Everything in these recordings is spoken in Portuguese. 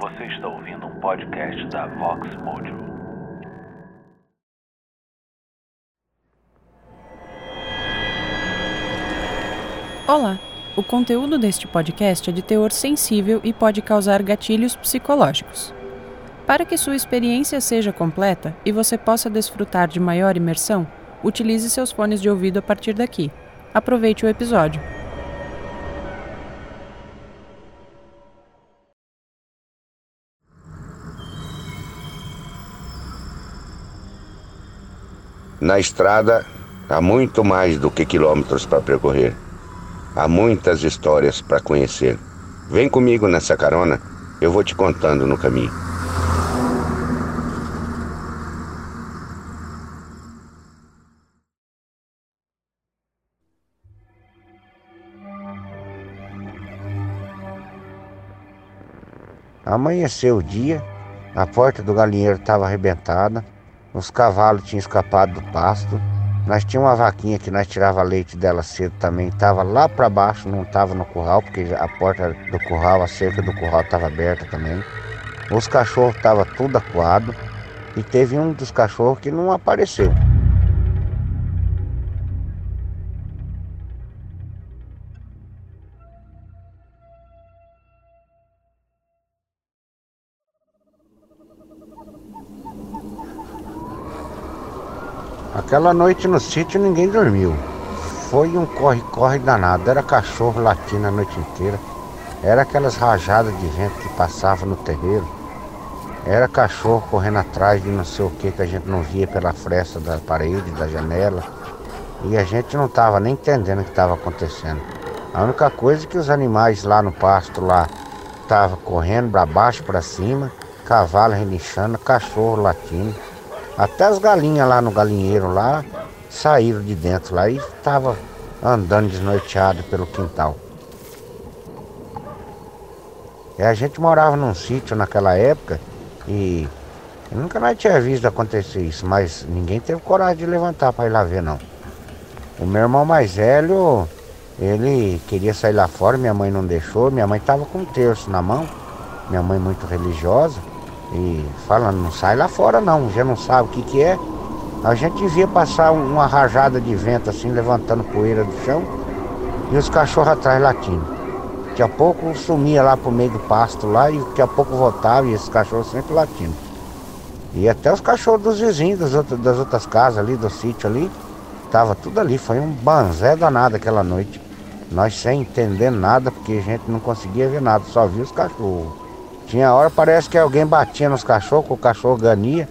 Você está ouvindo um podcast da Vox Mojo. Olá! O conteúdo deste podcast é de teor sensível e pode causar gatilhos psicológicos. Para que sua experiência seja completa e você possa desfrutar de maior imersão, utilize seus fones de ouvido a partir daqui. Aproveite o episódio. Na estrada há muito mais do que quilômetros para percorrer. Há muitas histórias para conhecer. Vem comigo nessa carona, eu vou te contando no caminho. Amanheceu o dia, a porta do galinheiro estava arrebentada, os cavalos tinham escapado do pasto. Nós tínhamos uma vaquinha que nós tirava leite dela cedo também, estava lá para baixo, não estava no curral, porque a porta do curral, a cerca do curral estava aberta também. Os cachorros estavam tudo acuado e teve um dos cachorros que não apareceu. Aquela noite no sítio ninguém dormiu. Foi um corre-corre danado. Era cachorro latindo a noite inteira. Era aquelas rajadas de vento que passavam no terreiro. Era cachorro correndo atrás de não sei o que que a gente não via pela fresta da parede, da janela. E a gente não estava nem entendendo o que estava acontecendo. A única coisa é que os animais lá no pasto lá estavam correndo para baixo, para cima, cavalo relinchando, cachorro latindo. Até as galinhas lá no galinheiro lá saíram de dentro lá e estava andando desnorteado pelo quintal. E a gente morava num sítio naquela época e nunca mais tinha visto acontecer isso, mas ninguém teve coragem de levantar para ir lá ver não. O meu irmão mais velho, ele queria sair lá fora, minha mãe não deixou, minha mãe estava com um terço na mão, minha mãe muito religiosa. E falando, não sai lá fora não, já não sabe o que, que é. A gente via passar uma rajada de vento assim, levantando poeira do chão, e os cachorros atrás latindo. Daqui a pouco sumia lá pro meio do pasto lá, e daqui a pouco voltava, e esses cachorros sempre latindo. E até os cachorros dos vizinhos das outras, das outras casas ali, do sítio ali, tava tudo ali. Foi um banzé danado aquela noite. Nós sem entender nada, porque a gente não conseguia ver nada, só via os cachorros. Tinha hora, parece que alguém batia nos cachorros, que o cachorro gania,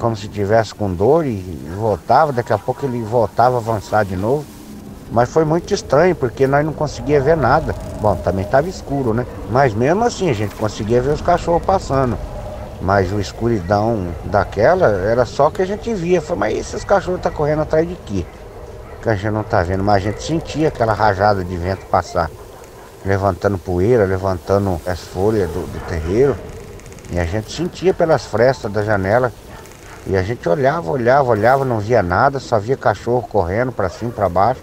como se tivesse com dor e voltava, daqui a pouco ele voltava a avançar de novo. Mas foi muito estranho, porque nós não conseguia ver nada. Bom, também estava escuro, né? Mas mesmo assim a gente conseguia ver os cachorros passando. Mas a escuridão daquela era só que a gente via. Falei, mas esses cachorros estão tá correndo atrás de quê? Que a gente não está vendo, mas a gente sentia aquela rajada de vento passar levantando poeira, levantando as folhas do, do terreiro. E a gente sentia pelas frestas da janela. E a gente olhava, olhava, olhava, não via nada, só via cachorro correndo para cima, para baixo,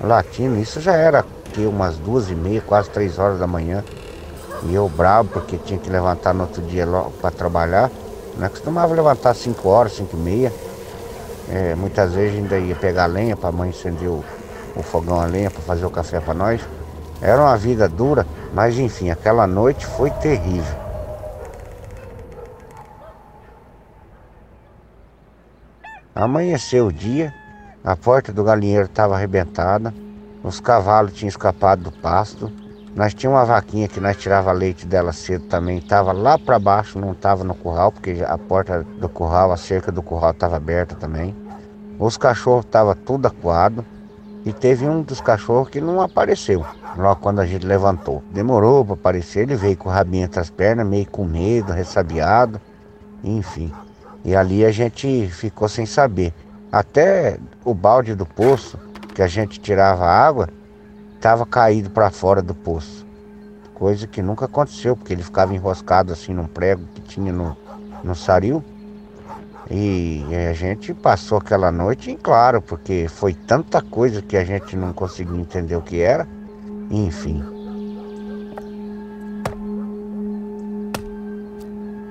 latindo. Isso já era aqui umas duas e meia, quase três horas da manhã. E eu bravo porque tinha que levantar no outro dia para trabalhar. Não é costumava levantar cinco horas, cinco e meia. É, muitas vezes ainda ia pegar lenha para a mãe acender o, o fogão a lenha para fazer o café para nós. Era uma vida dura, mas enfim, aquela noite foi terrível. Amanheceu o dia, a porta do galinheiro estava arrebentada, os cavalos tinham escapado do pasto. Nós tínhamos uma vaquinha que nós tirava leite dela cedo também, estava lá para baixo, não estava no curral, porque a porta do curral, a cerca do curral estava aberta também. Os cachorros estavam tudo acuado e teve um dos cachorros que não apareceu logo quando a gente levantou. Demorou para aparecer, ele veio com o rabinho entre as pernas, meio com medo, ressabiado, enfim. E ali a gente ficou sem saber. Até o balde do poço, que a gente tirava água, estava caído para fora do poço. Coisa que nunca aconteceu, porque ele ficava enroscado assim num prego que tinha no, no saril. E a gente passou aquela noite em claro, porque foi tanta coisa que a gente não conseguia entender o que era. Enfim.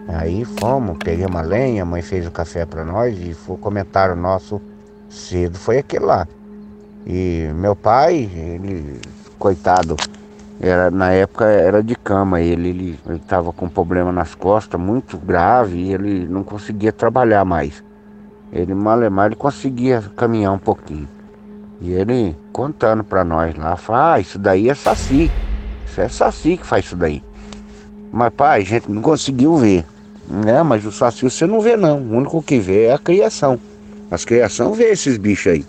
Aí fomos, pegamos a lenha, a mãe fez o café para nós e foi comentário nosso cedo, foi aquele lá. E meu pai, ele, coitado, era, na época era de cama, ele estava com problema nas costas muito grave e ele não conseguia trabalhar mais. Ele mal ele conseguia caminhar um pouquinho. E ele contando para nós lá, fala, ah, isso daí é saci. Isso é saci que faz isso daí. Mas pai, a gente não conseguiu ver. Né? Mas o saci você não vê não. O único que vê é a criação. As criação vê esses bichos aí.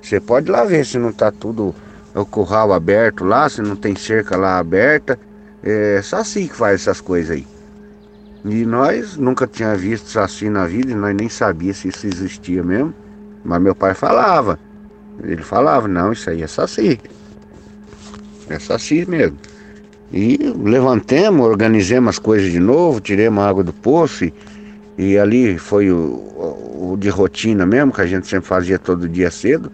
Você pode lá ver se não tá tudo o curral aberto lá, se não tem cerca lá aberta. É saci que faz essas coisas aí. E nós nunca tinha visto saci na vida, e nós nem sabia se isso existia mesmo. Mas meu pai falava. Ele falava, não, isso aí é saci. É saci mesmo. E levantemos, organizemos as coisas de novo, tiremos a água do poço e, e ali foi o, o, de rotina mesmo, que a gente sempre fazia todo dia cedo.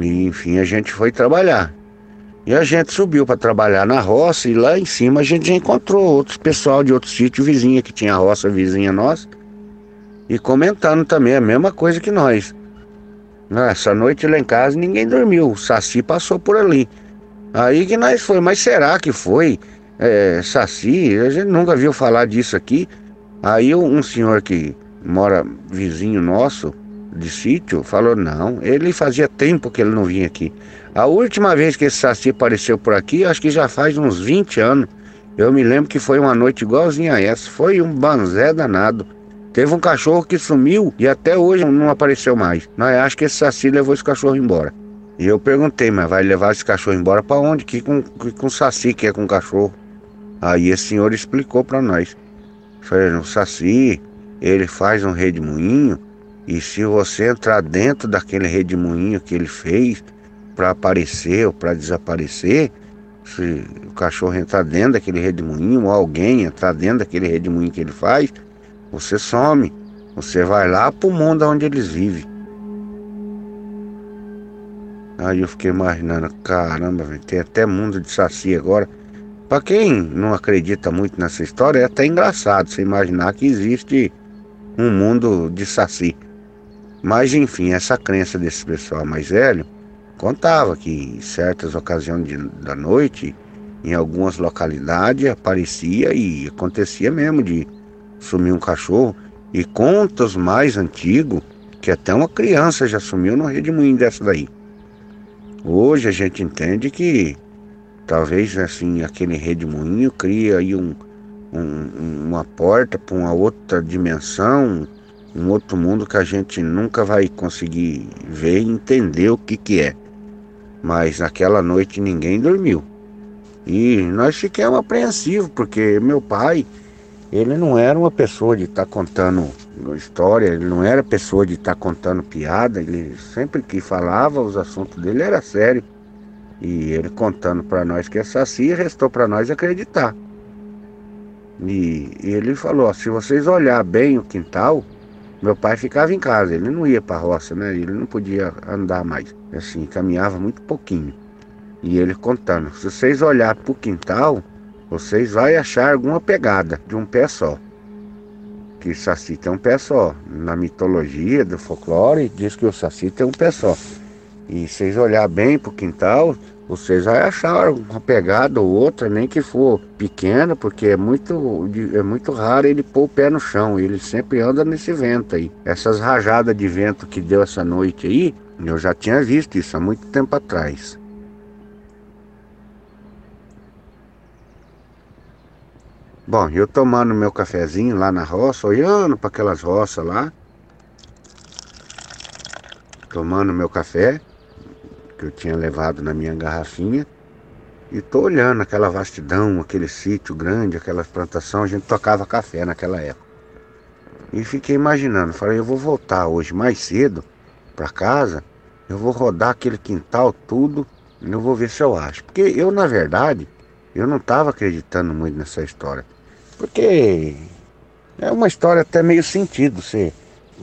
E enfim, a gente foi trabalhar. E a gente subiu para trabalhar na roça e lá em cima a gente encontrou outros pessoal de outro sítio vizinha que tinha roça vizinha nossa e comentando também a mesma coisa que nós. Essa noite lá em casa ninguém dormiu, o Saci passou por ali. Aí que nós foi, mas será que foi? É, saci, a gente nunca viu falar disso aqui. Aí um senhor que mora vizinho nosso de sítio falou: não, ele fazia tempo que ele não vinha aqui. A última vez que esse saci apareceu por aqui, acho que já faz uns 20 anos. Eu me lembro que foi uma noite igualzinha a essa. Foi um banzé danado. Teve um cachorro que sumiu e até hoje não apareceu mais. Nós acho que esse saci levou esse cachorro embora. E eu perguntei, mas vai levar esse cachorro embora para onde? Que com, que com saci que é com cachorro? Aí esse senhor explicou para nós. Falei, o saci, ele faz um redemoinho e se você entrar dentro daquele redemoinho que ele fez para aparecer ou para desaparecer, se o cachorro entrar dentro daquele redemoinho ou alguém entrar dentro daquele redemoinho que ele faz, você some. Você vai lá pro mundo onde eles vivem. Aí eu fiquei imaginando, caramba, tem até mundo de saci agora. Para quem não acredita muito nessa história, é até engraçado você imaginar que existe um mundo de saci. Mas enfim, essa crença desse pessoal mais velho contava que em certas ocasiões de, da noite, em algumas localidades, aparecia e acontecia mesmo de sumir um cachorro. E contos mais antigos, que até uma criança já sumiu no redemoinho dessa daí. Hoje a gente entende que talvez assim aquele redemoinho cria aí um, um, uma porta para uma outra dimensão, um outro mundo que a gente nunca vai conseguir ver e entender o que, que é. Mas naquela noite ninguém dormiu. E nós ficamos apreensivos, porque meu pai, ele não era uma pessoa de estar tá contando história, ele não era pessoa de estar tá contando piada, ele sempre que falava os assuntos dele era sério. E ele contando para nós que é saci, restou para nós acreditar. E, ele falou: se vocês olhar bem o quintal, meu pai ficava em casa, ele não ia para a roça, né? Ele não podia andar mais, assim, caminhava muito pouquinho. E ele contando: se vocês olhar para o quintal, vocês vão achar alguma pegada de um pé só que Saci tem um pé só. Na mitologia do folclore diz que o Saci tem um pé só. E vocês olhar bem pro quintal, vocês vão achar uma pegada ou outra, nem que for pequena, porque é muito, é muito raro ele pôr o pé no chão. Ele sempre anda nesse vento aí. Essas rajadas de vento que deu essa noite aí, eu já tinha visto isso há muito tempo atrás. Bom, eu tomando meu cafezinho lá na roça, olhando para aquelas roças lá, tomando meu café, que eu tinha levado na minha garrafinha, e tô olhando aquela vastidão, aquele sítio grande, aquela plantação, a gente tocava café naquela época. E fiquei imaginando, falei, eu vou voltar hoje mais cedo para casa, eu vou rodar aquele quintal tudo, eu vou ver se eu acho. Porque eu, na verdade, eu não estava acreditando muito nessa história. Porque é uma história até meio sentido você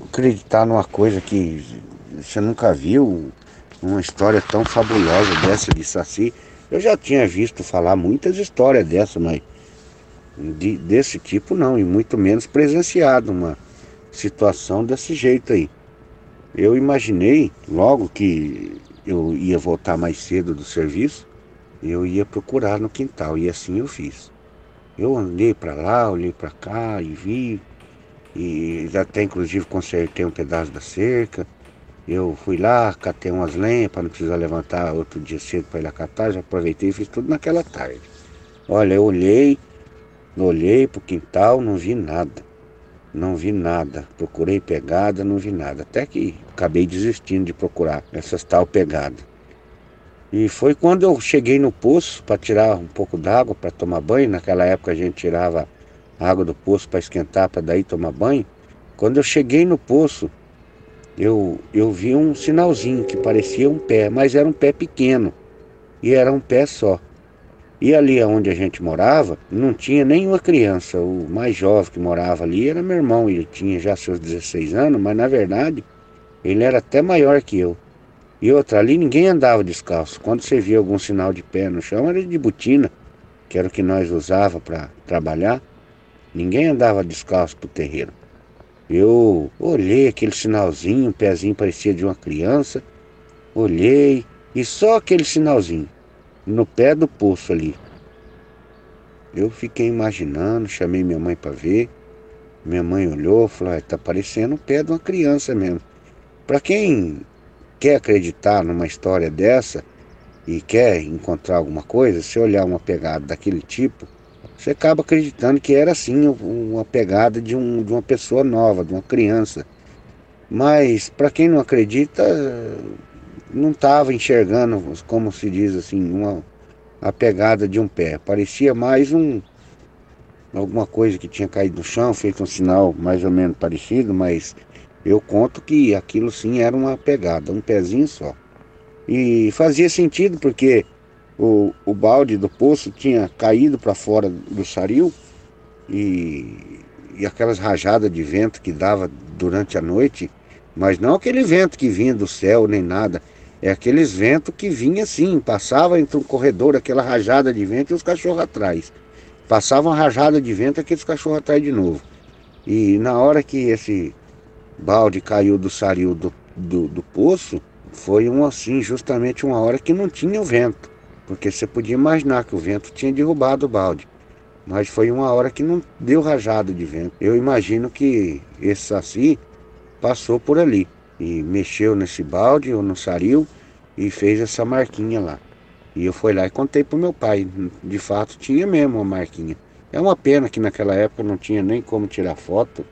acreditar numa coisa que você nunca viu, uma história tão fabulosa dessa de Saci. Eu já tinha visto falar muitas histórias dessa, mas de, desse tipo não, e muito menos presenciado uma situação desse jeito aí. Eu imaginei, logo que eu ia voltar mais cedo do serviço, eu ia procurar no quintal, e assim eu fiz. Eu andei para lá, olhei para cá e vi, e até inclusive consertei um pedaço da cerca. Eu fui lá, catei umas lenhas para não precisar levantar outro dia cedo para ir lá catar, já aproveitei e fiz tudo naquela tarde. Olha, eu olhei, olhei pro quintal, não vi nada. Não vi nada. Procurei pegada, não vi nada. Até que acabei desistindo de procurar essas tal pegadas. E foi quando eu cheguei no poço para tirar um pouco d'água para tomar banho. Naquela época a gente tirava água do poço para esquentar, para daí tomar banho. Quando eu cheguei no poço, eu, eu vi um sinalzinho que parecia um pé, mas era um pé pequeno. E era um pé só. E ali onde a gente morava, não tinha nenhuma criança. O mais jovem que morava ali era meu irmão. Ele tinha já seus 16 anos, mas na verdade ele era até maior que eu. E outra, ali ninguém andava descalço. Quando você via algum sinal de pé no chão, era de botina, que era o que nós usava para trabalhar. Ninguém andava descalço pro terreiro. Eu olhei aquele sinalzinho, o pezinho parecia de uma criança. Olhei, e só aquele sinalzinho no pé do poço ali. Eu fiquei imaginando, chamei minha mãe para ver. Minha mãe olhou, falou: "Está parecendo o pé de uma criança mesmo". Para quem quer acreditar numa história dessa e quer encontrar alguma coisa, se olhar uma pegada daquele tipo, você acaba acreditando que era assim uma pegada de, um, de uma pessoa nova, de uma criança. Mas para quem não acredita, não estava enxergando, como se diz assim, uma, a pegada de um pé. Parecia mais um alguma coisa que tinha caído no chão, feito um sinal mais ou menos parecido, mas eu conto que aquilo sim era uma pegada, um pezinho só. E fazia sentido porque o, o balde do poço tinha caído para fora do saril e, e aquelas rajadas de vento que dava durante a noite, mas não aquele vento que vinha do céu nem nada, é aqueles ventos que vinha assim, passava entre um corredor, aquela rajada de vento e os cachorros atrás. Passava uma rajada de vento aqueles cachorros atrás de novo. E na hora que esse balde caiu do saril do, do, do poço, foi um assim, justamente uma hora que não tinha o vento. Porque você podia imaginar que o vento tinha derrubado o balde. Mas foi uma hora que não deu rajada de vento. Eu imagino que esse saci passou por ali e mexeu nesse balde ou no saril e fez essa marquinha lá. E eu fui lá e contei pro meu pai. De fato tinha mesmo uma marquinha. É uma pena que naquela época não tinha nem como tirar foto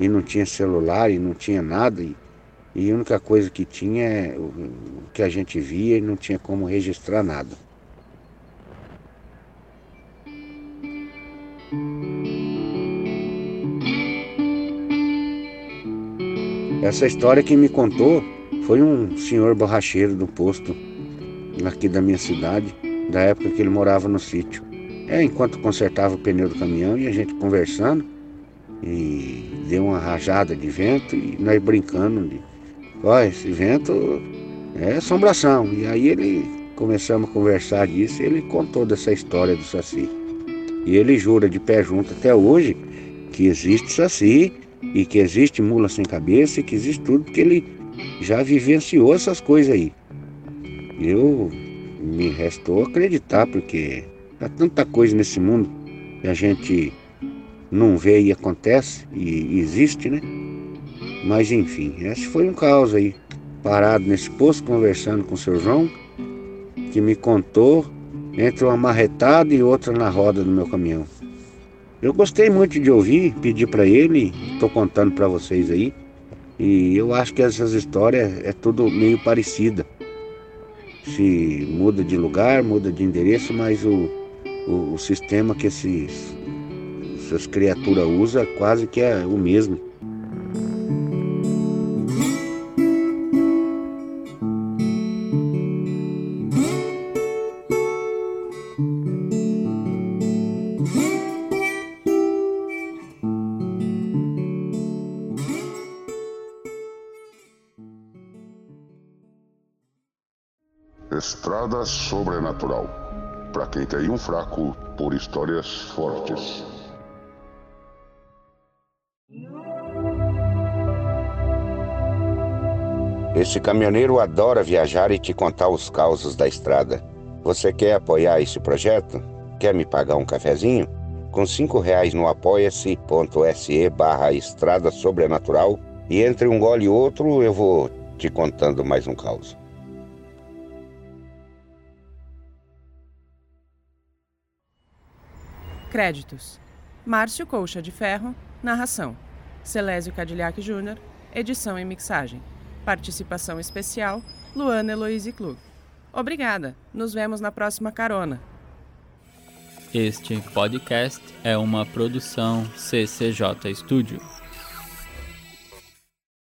e não tinha celular e não tinha nada. E, e a única coisa que tinha é o que a gente via e não tinha como registrar nada. Essa história quem me contou foi um senhor borracheiro do posto aqui da minha cidade, da época que ele morava no sítio. É, enquanto consertava o pneu do caminhão e a gente conversando, e deu uma rajada de vento e nós brincando de, ó, esse vento é assombração. E aí ele começamos a conversar disso e ele contou dessa história do Saci. E ele jura de pé junto até hoje que existe Saci e que existe mula sem cabeça e que existe tudo, porque ele já vivenciou essas coisas aí. Eu me restou acreditar, porque há tanta coisa nesse mundo que a gente não vê e acontece e existe, né? Mas enfim, esse foi um caos aí, parado nesse posto conversando com o seu João, que me contou entre uma marretada e outra na roda do meu caminhão. Eu gostei muito de ouvir, pedi para ele, estou contando para vocês aí. E eu acho que essas histórias é tudo meio parecida. Se muda de lugar, muda de endereço, mas o, o, o sistema que esses, essas criaturas usam quase que é o mesmo. Estrada Sobrenatural. Para quem tem um fraco por histórias fortes. Esse caminhoneiro adora viajar e te contar os causos da estrada. Você quer apoiar esse projeto? Quer me pagar um cafezinho? Com cinco reais no apoia-se.se barra estrada sobrenatural e entre um gole e outro eu vou te contando mais um caos. Créditos: Márcio Colcha de Ferro, narração. Celésio Cadillac Júnior, edição e mixagem. Participação especial: Luana Eloise Klug. Obrigada. Nos vemos na próxima carona. Este podcast é uma produção CCJ Studio.